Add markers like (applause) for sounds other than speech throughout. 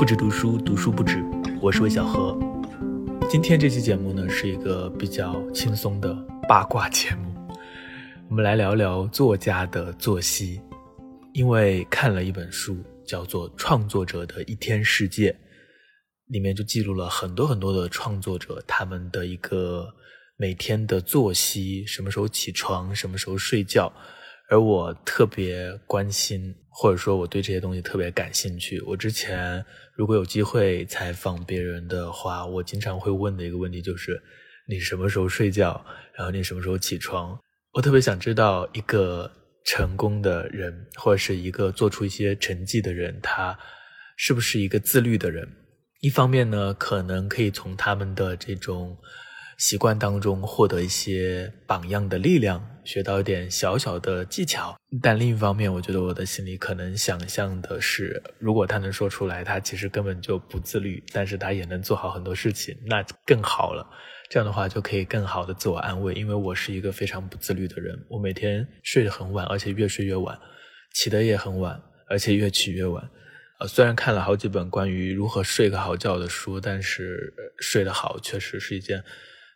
不止读书，读书不止。我是魏小何。今天这期节目呢，是一个比较轻松的八卦节目。我们来聊聊作家的作息。因为看了一本书，叫做《创作者的一天世界》，里面就记录了很多很多的创作者他们的一个每天的作息，什么时候起床，什么时候睡觉。而我特别关心，或者说我对这些东西特别感兴趣。我之前如果有机会采访别人的话，我经常会问的一个问题就是：你什么时候睡觉？然后你什么时候起床？我特别想知道一个成功的人，或者是一个做出一些成绩的人，他是不是一个自律的人？一方面呢，可能可以从他们的这种。习惯当中获得一些榜样的力量，学到一点小小的技巧。但另一方面，我觉得我的心里可能想象的是，如果他能说出来，他其实根本就不自律，但是他也能做好很多事情，那更好了。这样的话就可以更好的自我安慰，因为我是一个非常不自律的人，我每天睡得很晚，而且越睡越晚，起得也很晚，而且越起越晚。呃，虽然看了好几本关于如何睡个好觉的书，但是睡得好确实是一件。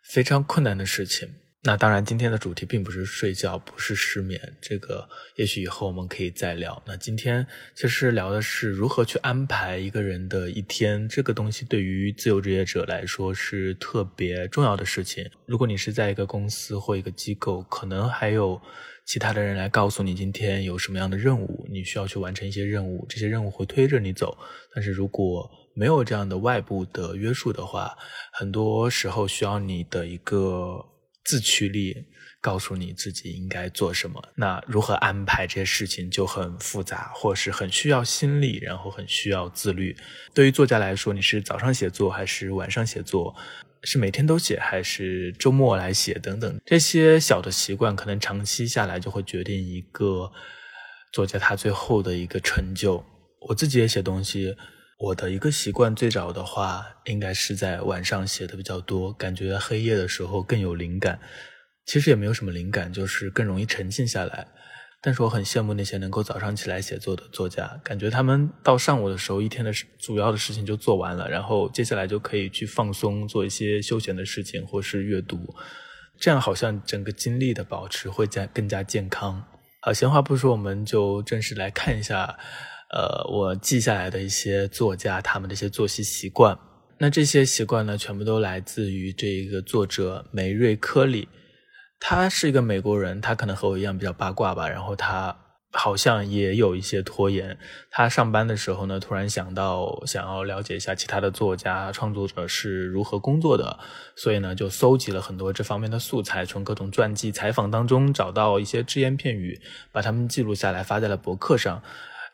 非常困难的事情。那当然，今天的主题并不是睡觉，不是失眠，这个也许以后我们可以再聊。那今天其实聊的是如何去安排一个人的一天，这个东西对于自由职业者来说是特别重要的事情。如果你是在一个公司或一个机构，可能还有其他的人来告诉你今天有什么样的任务，你需要去完成一些任务，这些任务会推着你走。但是如果没有这样的外部的约束的话，很多时候需要你的一个自驱力，告诉你自己应该做什么。那如何安排这些事情就很复杂，或是很需要心力，然后很需要自律。对于作家来说，你是早上写作还是晚上写作？是每天都写还是周末来写？等等，这些小的习惯可能长期下来就会决定一个作家他最后的一个成就。我自己也写东西。我的一个习惯，最早的话应该是在晚上写的比较多，感觉黑夜的时候更有灵感。其实也没有什么灵感，就是更容易沉静下来。但是我很羡慕那些能够早上起来写作的作家，感觉他们到上午的时候，一天的主要的事情就做完了，然后接下来就可以去放松，做一些休闲的事情或是阅读。这样好像整个精力的保持会加更加健康。好，闲话不说，我们就正式来看一下。呃，我记下来的一些作家他们的一些作息习惯，那这些习惯呢，全部都来自于这一个作者梅瑞科里，他是一个美国人，他可能和我一样比较八卦吧，然后他好像也有一些拖延。他上班的时候呢，突然想到想要了解一下其他的作家创作者是如何工作的，所以呢，就搜集了很多这方面的素材，从各种传记采访当中找到一些只言片语，把它们记录下来，发在了博客上。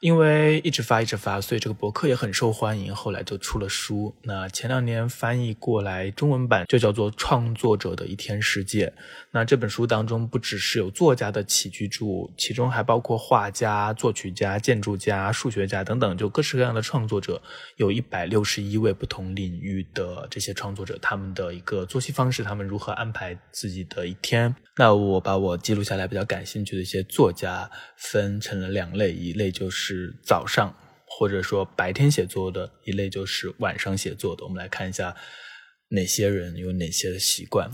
因为一直发一直发，所以这个博客也很受欢迎。后来就出了书，那前两年翻译过来中文版就叫做《创作者的一天世界》。那这本书当中不只是有作家的起居注，其中还包括画家、作曲家、建筑家、数学家等等，就各式各样的创作者，有一百六十一位不同领域的这些创作者，他们的一个作息方式，他们如何安排自己的一天。那我把我记录下来比较感兴趣的一些作家分成了两类，一类就是是早上或者说白天写作的，一类就是晚上写作的。我们来看一下哪些人有哪些的习惯。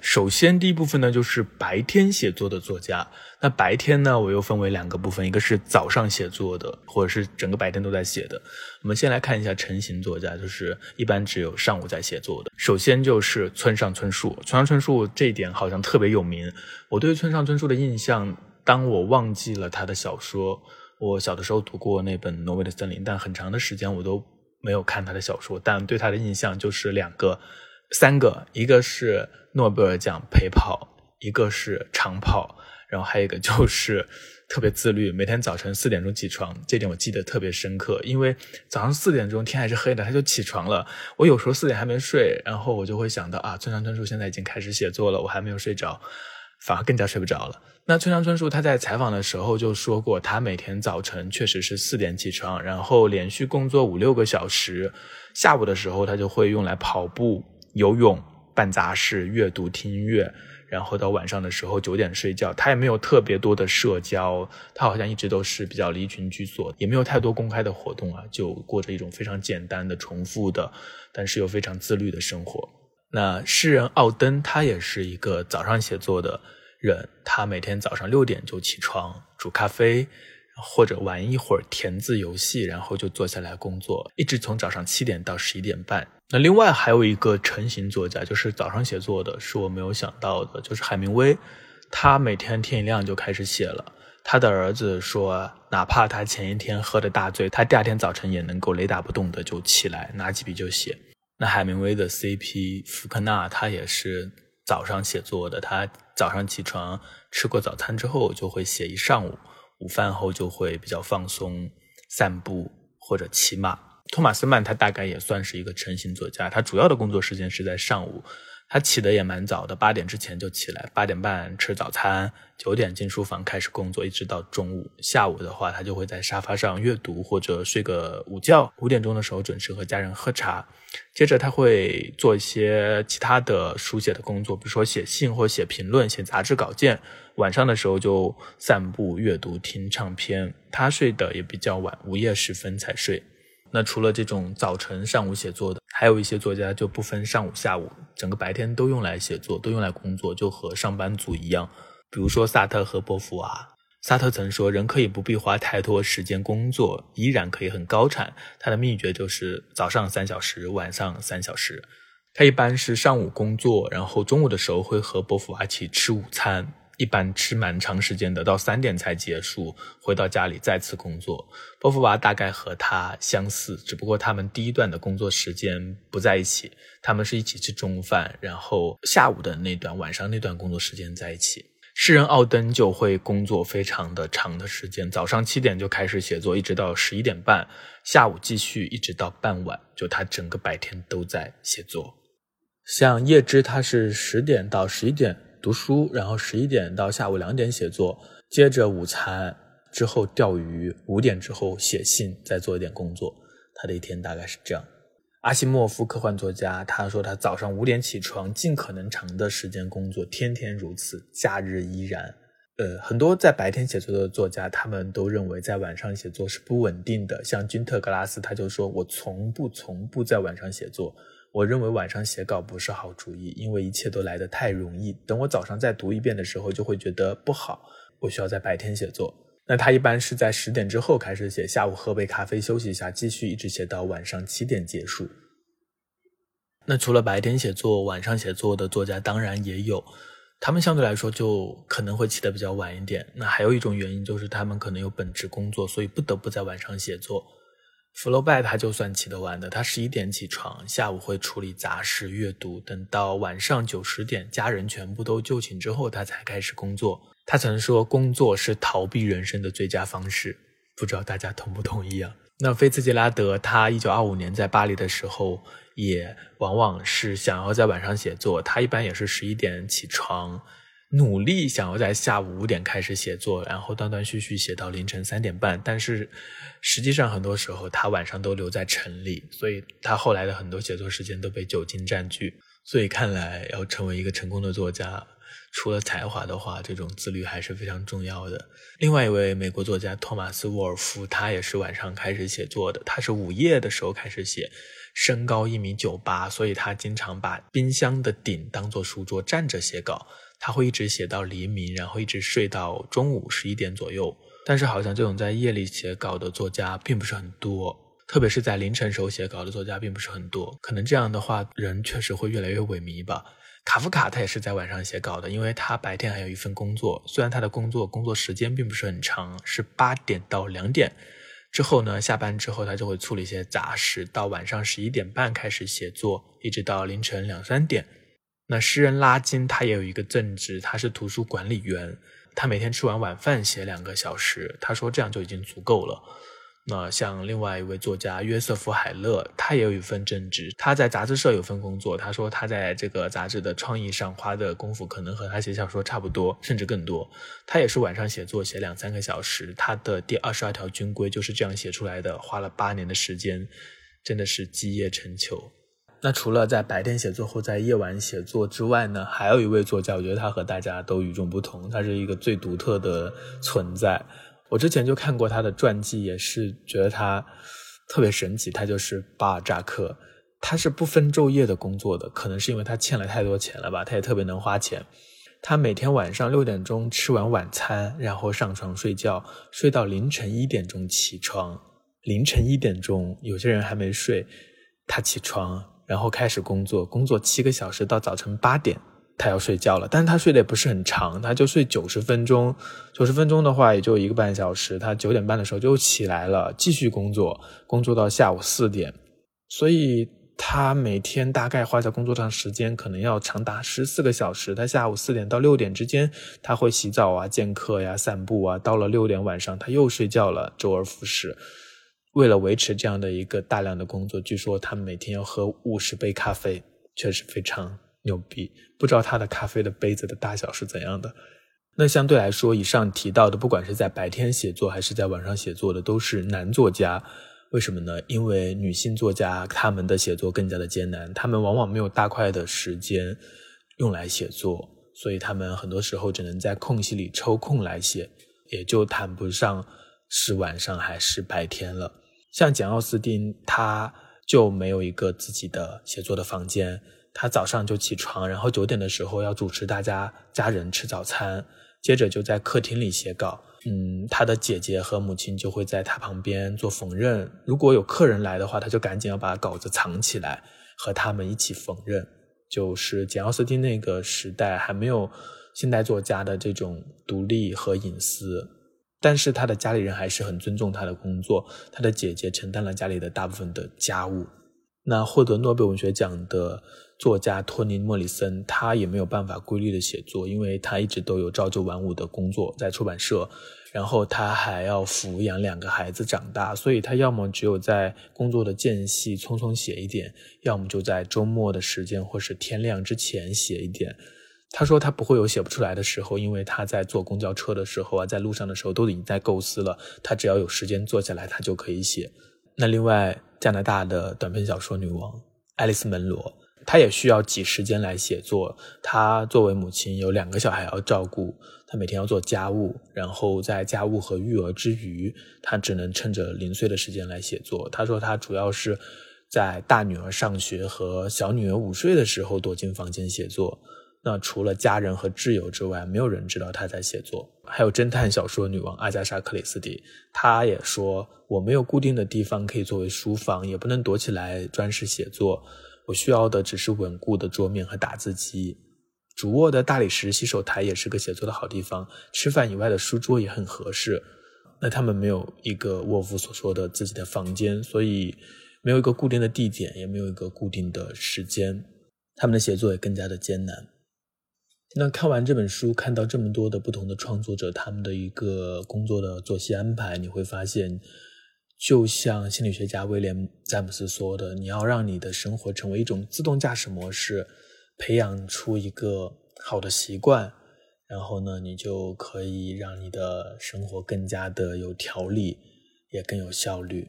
首先，第一部分呢，就是白天写作的作家。那白天呢，我又分为两个部分，一个是早上写作的，或者是整个白天都在写的。我们先来看一下成型作家，就是一般只有上午在写作的。首先就是村上春树，村上春树这一点好像特别有名。我对村上春树的印象，当我忘记了他的小说，我小的时候读过那本《挪威的森林》，但很长的时间我都没有看他的小说。但对他的印象就是两个。三个，一个是诺贝尔奖陪跑，一个是长跑，然后还有一个就是 (laughs) 特别自律，每天早晨四点钟起床，这点我记得特别深刻。因为早上四点钟天还是黑的，他就起床了。我有时候四点还没睡，然后我就会想到啊，村上春树现在已经开始写作了，我还没有睡着，反而更加睡不着了。那村上春树他在采访的时候就说过，他每天早晨确实是四点起床，然后连续工作五六个小时，下午的时候他就会用来跑步。游泳、办杂事、阅读、听音乐，然后到晚上的时候九点睡觉。他也没有特别多的社交，他好像一直都是比较离群居所，也没有太多公开的活动啊，就过着一种非常简单的、重复的，但是又非常自律的生活。那诗人奥登，他也是一个早上写作的人，他每天早上六点就起床煮咖啡。或者玩一会儿填字游戏，然后就坐下来工作，一直从早上七点到十一点半。那另外还有一个成型作家，就是早上写作的，是我没有想到的，就是海明威。他每天天一亮就开始写了。他的儿子说，哪怕他前一天喝的大醉，他第二天早晨也能够雷打不动的就起来拿起笔就写。那海明威的 CP 福克纳，他也是早上写作的，他早上起床吃过早餐之后就会写一上午。午饭后就会比较放松，散步或者骑马。托马斯曼他大概也算是一个成型作家，他主要的工作时间是在上午，他起的也蛮早的，八点之前就起来，八点半吃早餐，九点进书房开始工作，一直到中午。下午的话，他就会在沙发上阅读或者睡个午觉，五点钟的时候准时和家人喝茶。接着他会做一些其他的书写的工作，比如说写信或写评论、写杂志稿件。晚上的时候就散步、阅读、听唱片。他睡得也比较晚，午夜时分才睡。那除了这种早晨、上午写作的，还有一些作家就不分上午、下午，整个白天都用来写作，都用来工作，就和上班族一样。比如说萨特和波伏娃。萨特曾说：“人可以不必花太多时间工作，依然可以很高产。他的秘诀就是早上三小时，晚上三小时。他一般是上午工作，然后中午的时候会和波伏娃一起吃午餐。”一般吃蛮长时间的，到三点才结束。回到家里再次工作。波伏娃大概和他相似，只不过他们第一段的工作时间不在一起，他们是一起吃中饭，然后下午的那段晚上那段工作时间在一起。诗人奥登就会工作非常的长的时间，早上七点就开始写作，一直到十一点半，下午继续一直到傍晚，就他整个白天都在写作。像叶芝，他是十点到十一点。读书，然后十一点到下午两点写作，接着午餐之后钓鱼，五点之后写信，再做一点工作。他的一天大概是这样。阿西莫夫科幻作家，他说他早上五点起床，尽可能长的时间工作，天天如此，假日依然。呃，很多在白天写作的作家，他们都认为在晚上写作是不稳定的。像君特·格拉斯，他就说我从不从不在晚上写作。我认为晚上写稿不是好主意，因为一切都来得太容易。等我早上再读一遍的时候，就会觉得不好。我需要在白天写作。那他一般是在十点之后开始写，下午喝杯咖啡休息一下，继续一直写到晚上七点结束。那除了白天写作，晚上写作的作家当然也有，他们相对来说就可能会起得比较晚一点。那还有一种原因就是他们可能有本职工作，所以不得不在晚上写作。福楼拜他就算起得晚的，他十一点起床，下午会处理杂事、阅读，等到晚上九十点，家人全部都就寝之后，他才开始工作。他曾说，工作是逃避人生的最佳方式，不知道大家同不同意啊？那菲茨杰拉德，他一九二五年在巴黎的时候，也往往是想要在晚上写作，他一般也是十一点起床。努力想要在下午五点开始写作，然后断断续续写到凌晨三点半。但是实际上很多时候他晚上都留在城里，所以他后来的很多写作时间都被酒精占据。所以看来要成为一个成功的作家，除了才华的话，这种自律还是非常重要的。另外一位美国作家托马斯·沃尔夫，他也是晚上开始写作的。他是午夜的时候开始写，身高一米九八，所以他经常把冰箱的顶当做书桌，站着写稿。他会一直写到黎明，然后一直睡到中午十一点左右。但是好像这种在夜里写稿的作家并不是很多，特别是在凌晨时候写稿的作家并不是很多。可能这样的话，人确实会越来越萎靡吧。卡夫卡他也是在晚上写稿的，因为他白天还有一份工作。虽然他的工作工作时间并不是很长，是八点到两点，之后呢下班之后他就会处理一些杂事，到晚上十一点半开始写作，一直到凌晨两三点。那诗人拉金他也有一个正职，他是图书管理员，他每天吃完晚饭写两个小时，他说这样就已经足够了。那像另外一位作家约瑟夫海勒，他也有一份正职，他在杂志社有份工作，他说他在这个杂志的创意上花的功夫可能和他写小说差不多，甚至更多。他也是晚上写作，写两三个小时，他的第二十二条军规就是这样写出来的，花了八年的时间，真的是基业成裘。那除了在白天写作或在夜晚写作之外呢，还有一位作家，我觉得他和大家都与众不同，他是一个最独特的存在。我之前就看过他的传记，也是觉得他特别神奇。他就是巴尔扎克，他是不分昼夜的工作的，可能是因为他欠了太多钱了吧，他也特别能花钱。他每天晚上六点钟吃完晚餐，然后上床睡觉，睡到凌晨一点钟起床。凌晨一点钟，有些人还没睡，他起床。然后开始工作，工作七个小时到早晨八点，他要睡觉了。但是他睡得也不是很长，他就睡九十分钟。九十分钟的话，也就一个半小时。他九点半的时候就起来了，继续工作，工作到下午四点。所以他每天大概花在工作上时间可能要长达十四个小时。他下午四点到六点之间，他会洗澡啊、见客呀、散步啊。到了六点晚上，他又睡觉了，周而复始。为了维持这样的一个大量的工作，据说他每天要喝五十杯咖啡，确实非常牛逼。不知道他的咖啡的杯子的大小是怎样的。那相对来说，以上提到的，不管是在白天写作还是在晚上写作的，都是男作家。为什么呢？因为女性作家他们的写作更加的艰难，他们往往没有大块的时间用来写作，所以他们很多时候只能在空隙里抽空来写，也就谈不上是晚上还是白天了。像简·奥斯汀，他就没有一个自己的写作的房间。他早上就起床，然后九点的时候要主持大家家人吃早餐，接着就在客厅里写稿。嗯，他的姐姐和母亲就会在他旁边做缝纫。如果有客人来的话，他就赶紧要把稿子藏起来，和他们一起缝纫。就是简·奥斯汀那个时代还没有现代作家的这种独立和隐私。但是他的家里人还是很尊重他的工作，他的姐姐承担了家里的大部分的家务。那获得诺贝尔文学奖的作家托尼·莫里森，他也没有办法规律的写作，因为他一直都有朝九晚五的工作在出版社，然后他还要抚养两个孩子长大，所以他要么只有在工作的间隙匆匆写一点，要么就在周末的时间或是天亮之前写一点。他说他不会有写不出来的时候，因为他在坐公交车的时候啊，在路上的时候都已经在构思了。他只要有时间坐下来，他就可以写。那另外，加拿大的短篇小说女王爱丽丝·门罗，她也需要挤时间来写作。她作为母亲，有两个小孩要照顾，她每天要做家务，然后在家务和育儿之余，她只能趁着零碎的时间来写作。她说，她主要是在大女儿上学和小女儿午睡的时候躲进房间写作。那除了家人和挚友之外，没有人知道他在写作。还有侦探小说女王阿加莎·克里斯蒂，她也说：“我没有固定的地方可以作为书房，也不能躲起来专事写作。我需要的只是稳固的桌面和打字机。主卧的大理石洗手台也是个写作的好地方，吃饭以外的书桌也很合适。那他们没有一个沃夫所说的自己的房间，所以没有一个固定的地点，也没有一个固定的时间。他们的写作也更加的艰难。”那看完这本书，看到这么多的不同的创作者，他们的一个工作的作息安排，你会发现，就像心理学家威廉詹姆斯说的，你要让你的生活成为一种自动驾驶模式，培养出一个好的习惯，然后呢，你就可以让你的生活更加的有条理，也更有效率。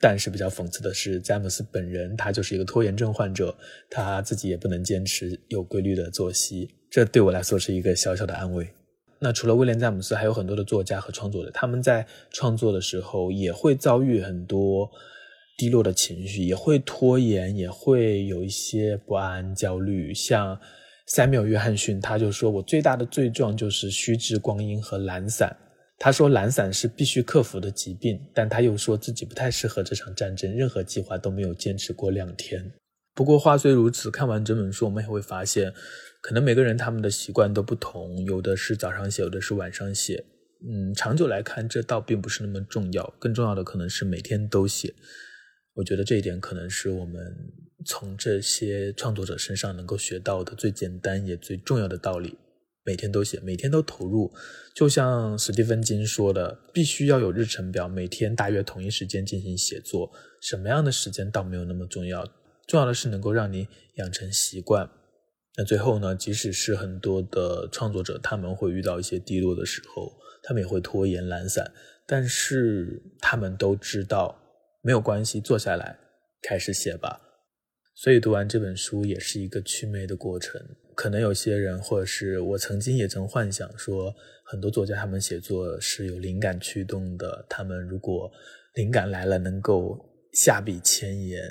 但是比较讽刺的是，詹姆斯本人他就是一个拖延症患者，他自己也不能坚持有规律的作息。这对我来说是一个小小的安慰。那除了威廉·詹姆斯，还有很多的作家和创作者，他们在创作的时候也会遭遇很多低落的情绪，也会拖延，也会有一些不安、焦虑。像塞缪尔·约翰逊，他就说：“我最大的罪状就是虚掷光阴和懒散。”他说懒散是必须克服的疾病，但他又说自己不太适合这场战争，任何计划都没有坚持过两天。不过话虽如此，看完整本书，我们也会发现，可能每个人他们的习惯都不同，有的是早上写，有的是晚上写。嗯，长久来看，这倒并不是那么重要，更重要的可能是每天都写。我觉得这一点可能是我们从这些创作者身上能够学到的最简单也最重要的道理。每天都写，每天都投入，就像史蒂芬金说的，必须要有日程表，每天大约同一时间进行写作。什么样的时间倒没有那么重要，重要的是能够让你养成习惯。那最后呢，即使是很多的创作者，他们会遇到一些低落的时候，他们也会拖延懒散，但是他们都知道没有关系，坐下来开始写吧。所以读完这本书也是一个祛魅的过程。可能有些人，或者是我曾经也曾幻想说，很多作家他们写作是有灵感驱动的，他们如果灵感来了，能够下笔千言。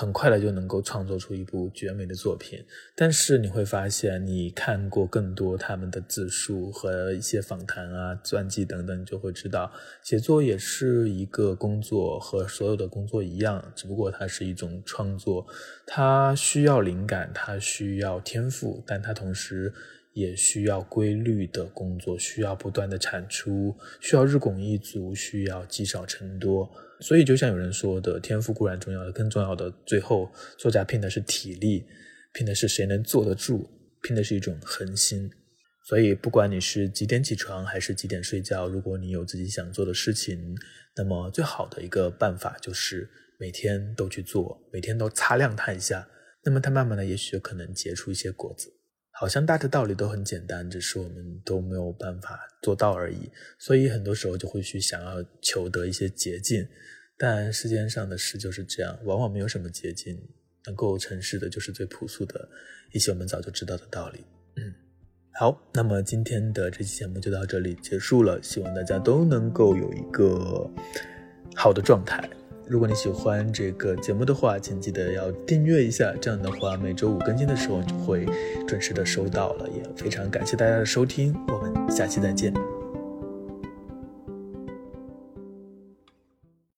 很快的就能够创作出一部绝美的作品，但是你会发现，你看过更多他们的自述和一些访谈啊、传记等等，你就会知道，写作也是一个工作，和所有的工作一样，只不过它是一种创作，它需要灵感，它需要天赋，但它同时。也需要规律的工作，需要不断的产出，需要日拱一卒，需要积少成多。所以，就像有人说的，天赋固然重要的，更重要的，最后作家拼的是体力，拼的是谁能坐得住，拼的是一种恒心。所以，不管你是几点起床，还是几点睡觉，如果你有自己想做的事情，那么最好的一个办法就是每天都去做，每天都擦亮它一下，那么它慢慢的，也许可能结出一些果子。好像大的道理都很简单，只是我们都没有办法做到而已。所以很多时候就会去想要求得一些捷径，但世间上的事就是这样，往往没有什么捷径，能够成事的就是最朴素的一些我们早就知道的道理。嗯，好，那么今天的这期节目就到这里结束了，希望大家都能够有一个好的状态。如果你喜欢这个节目的话，请记得要订阅一下。这样的话，每周五更新的时候，你就会准时的收到了。也非常感谢大家的收听，我们下期再见。